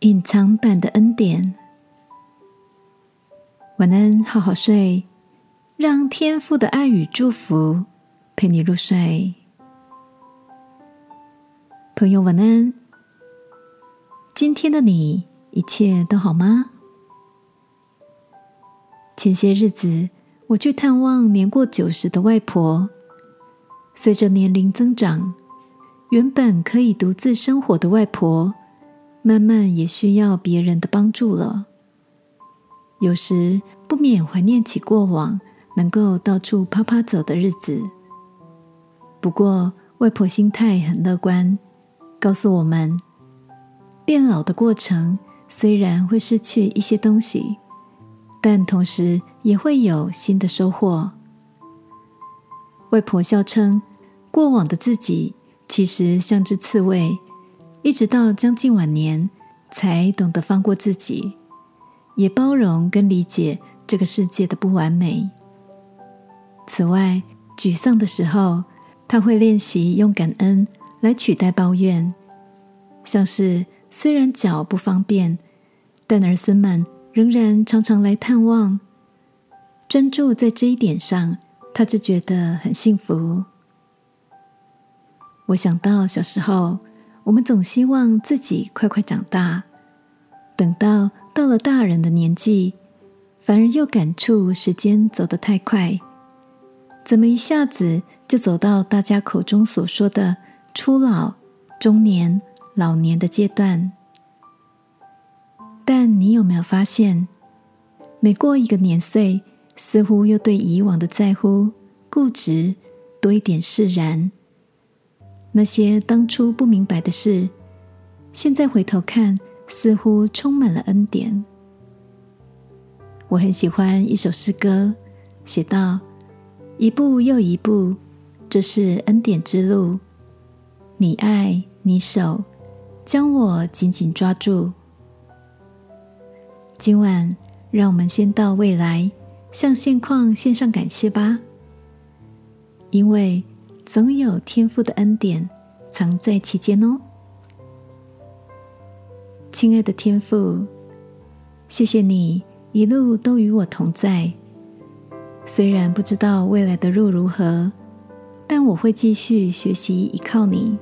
隐藏版的恩典。晚安，好好睡，让天父的爱与祝福陪你入睡。朋友，晚安。今天的你一切都好吗？前些日子，我去探望年过九十的外婆。随着年龄增长，原本可以独自生活的外婆。慢慢也需要别人的帮助了。有时不免怀念起过往能够到处啪啪走的日子。不过外婆心态很乐观，告诉我们，变老的过程虽然会失去一些东西，但同时也会有新的收获。外婆笑称，过往的自己其实像只刺猬。一直到将近晚年，才懂得放过自己，也包容跟理解这个世界的不完美。此外，沮丧的时候，他会练习用感恩来取代抱怨，像是虽然脚不方便，但儿孙们仍然常常来探望，专注在这一点上，他就觉得很幸福。我想到小时候。我们总希望自己快快长大，等到到了大人的年纪，反而又感触时间走得太快，怎么一下子就走到大家口中所说的初老、中年、老年的阶段？但你有没有发现，每过一个年岁，似乎又对以往的在乎、固执多一点释然？那些当初不明白的事，现在回头看，似乎充满了恩典。我很喜欢一首诗歌，写道：“一步又一步，这是恩典之路。你爱你手，将我紧紧抓住。”今晚，让我们先到未来，向现况献上感谢吧，因为。总有天赋的恩典藏在其间哦，亲爱的天赋，谢谢你一路都与我同在。虽然不知道未来的路如何，但我会继续学习依靠你，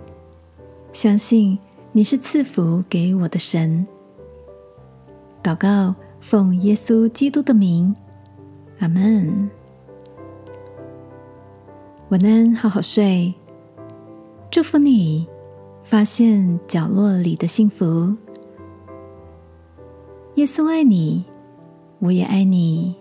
相信你是赐福给我的神。祷告，奉耶稣基督的名，阿门。晚安，好好睡。祝福你，发现角落里的幸福。耶稣爱你，我也爱你。